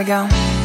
ago.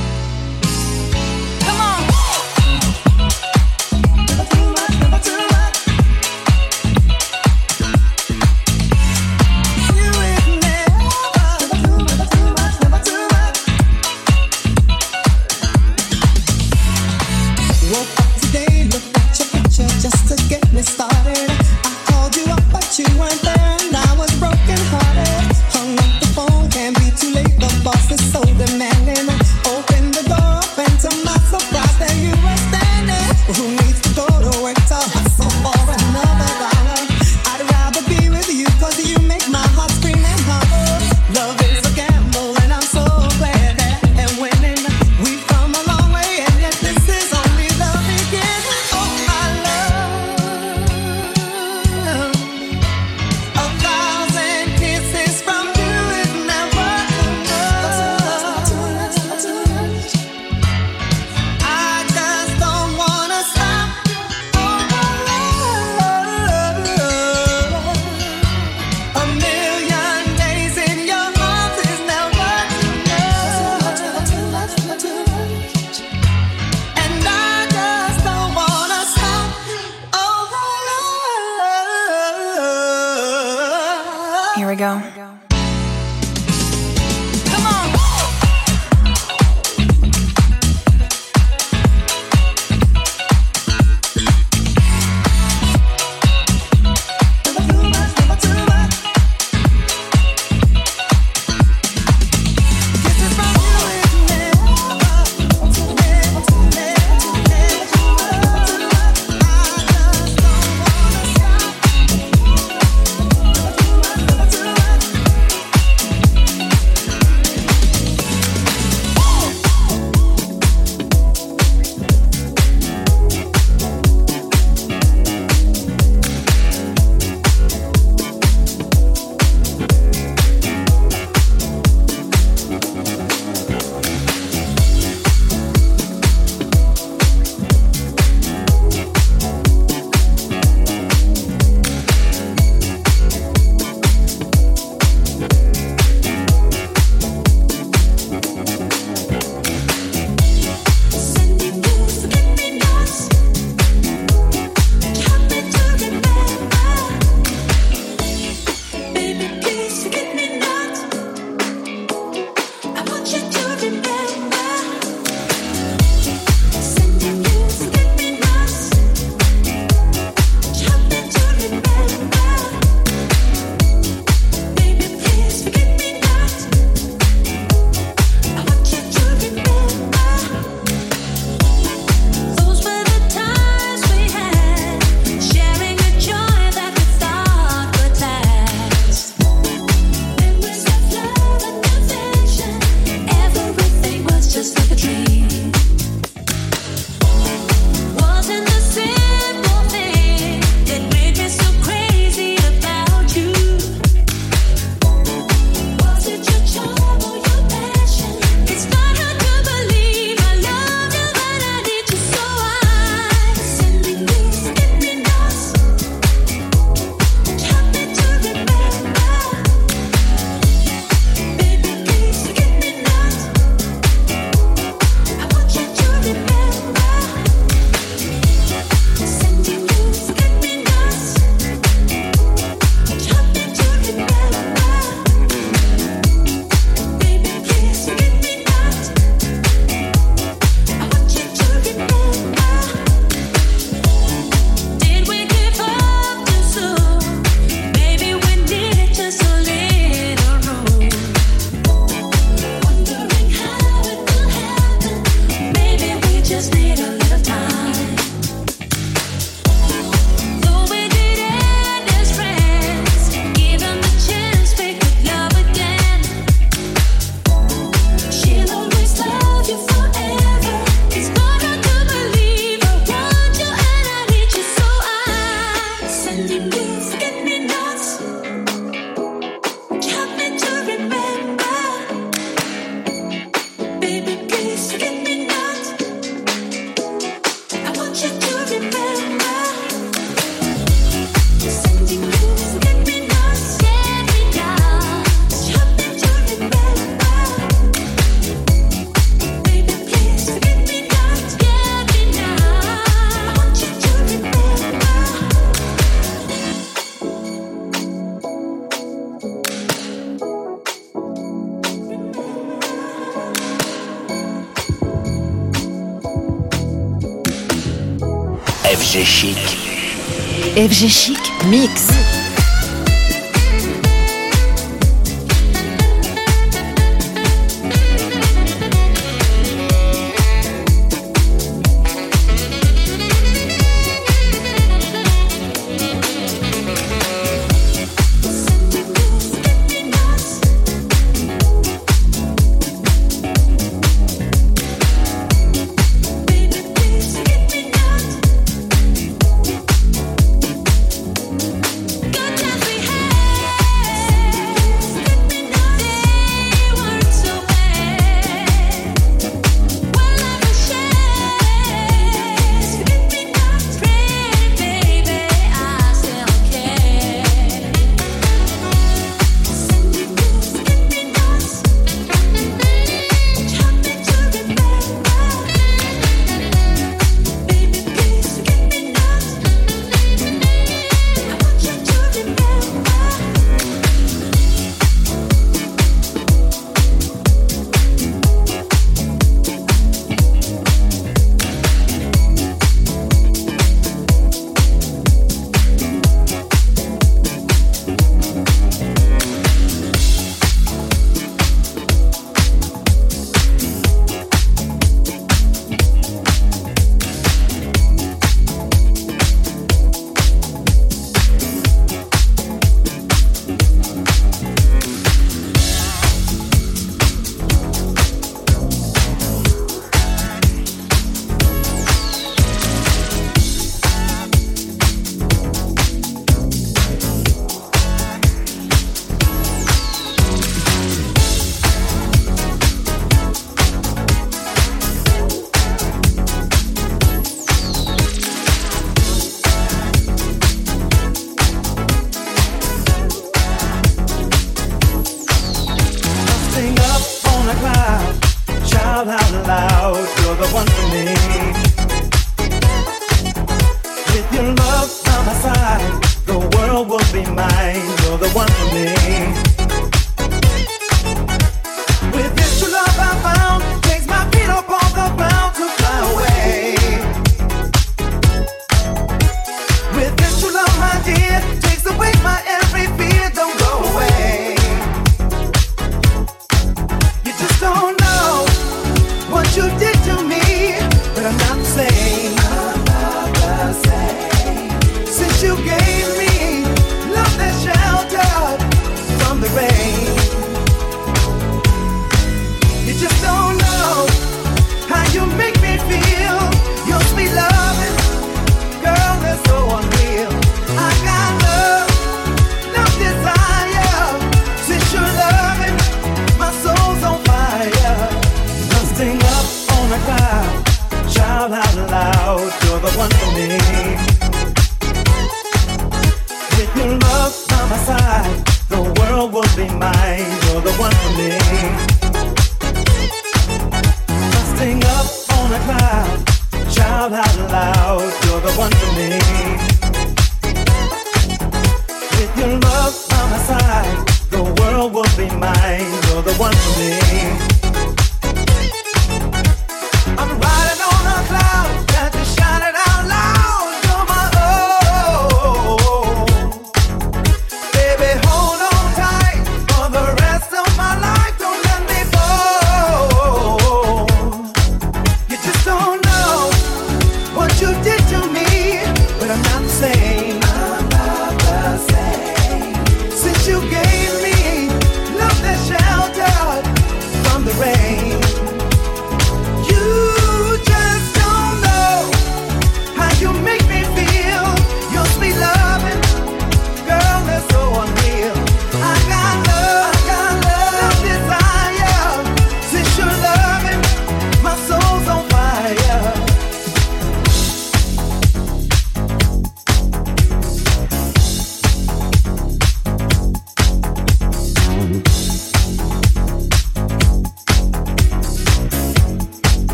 FG Chic Mix. loud, you're the one for me. With your love by my side, the world will be mine.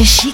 FG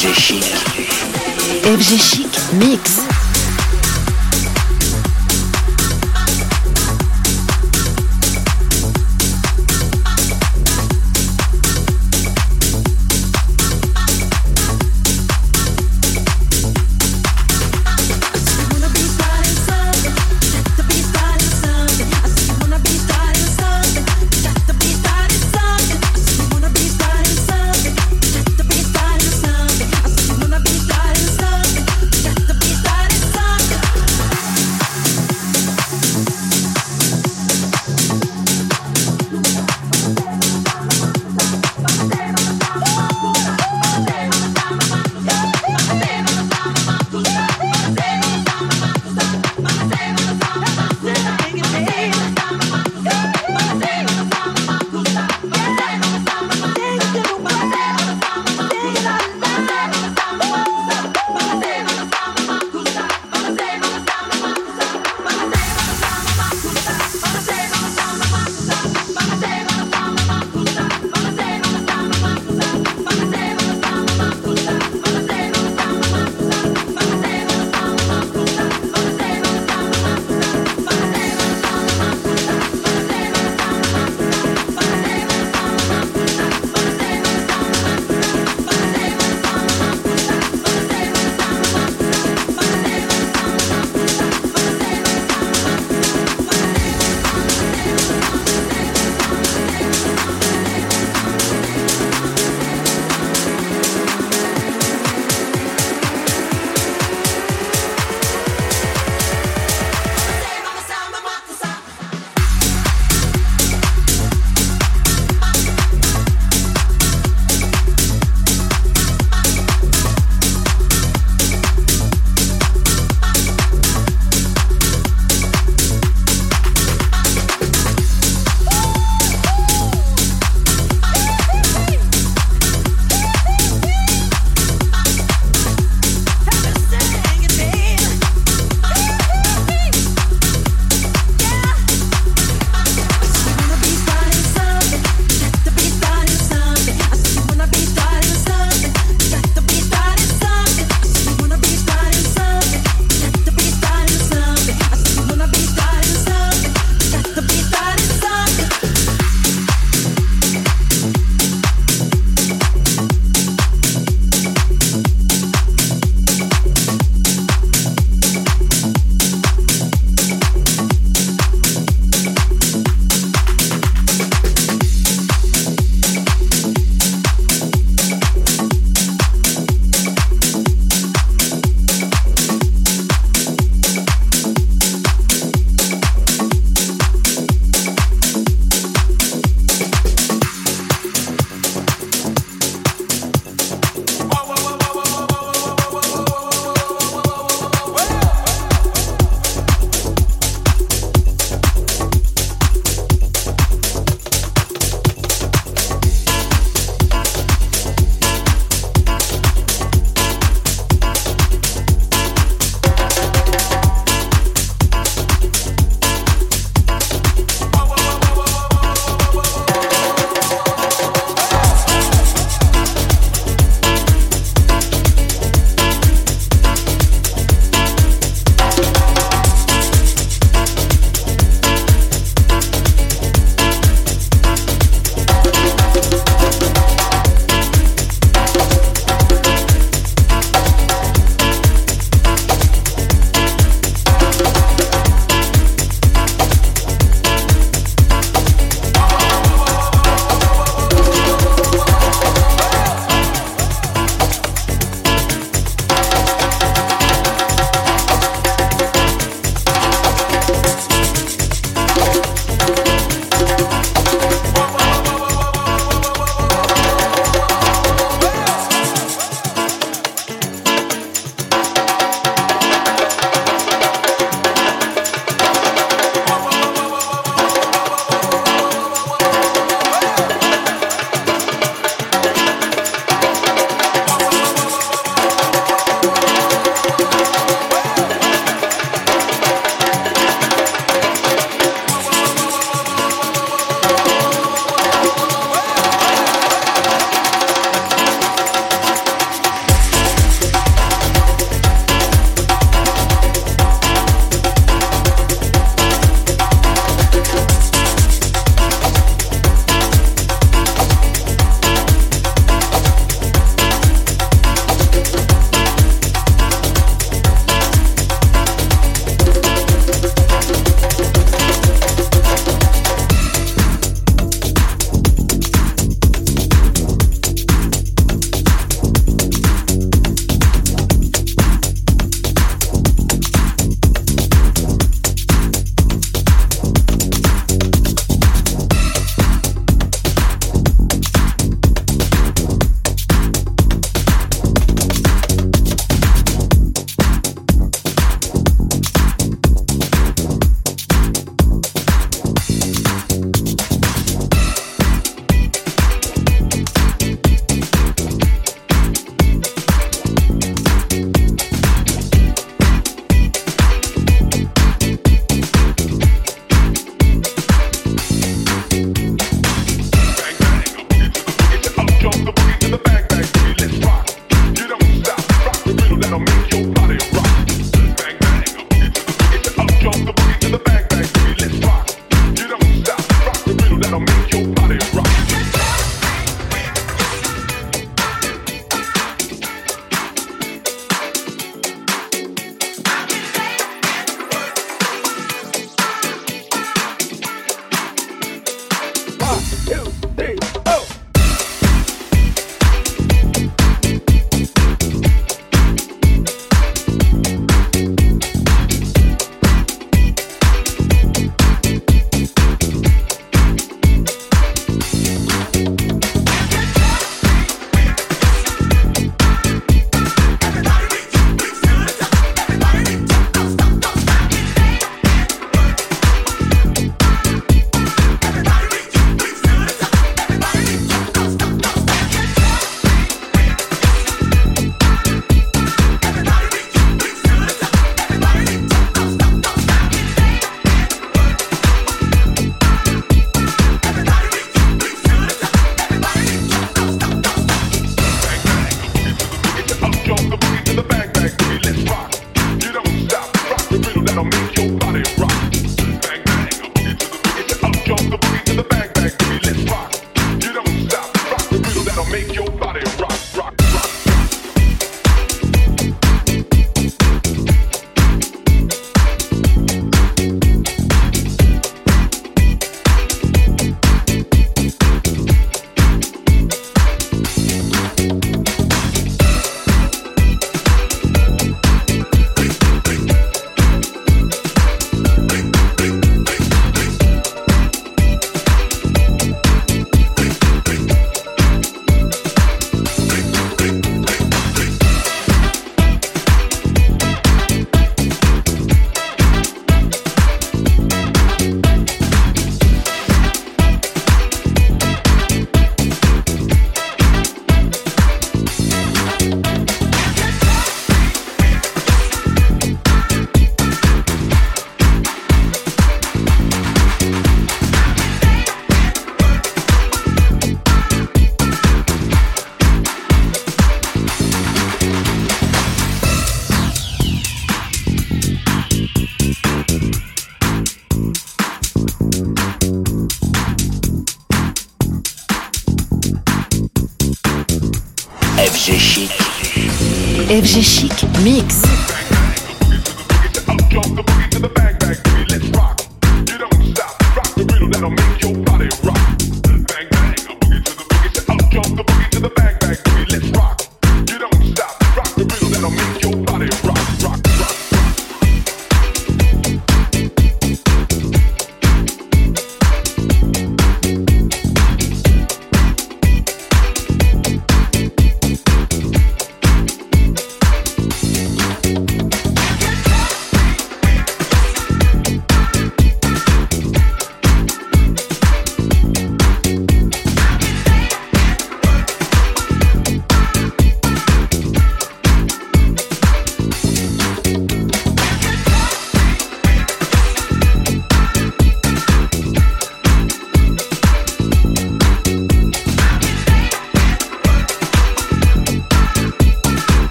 FG Chic. FG Chic Mix. вже ще.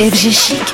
jak.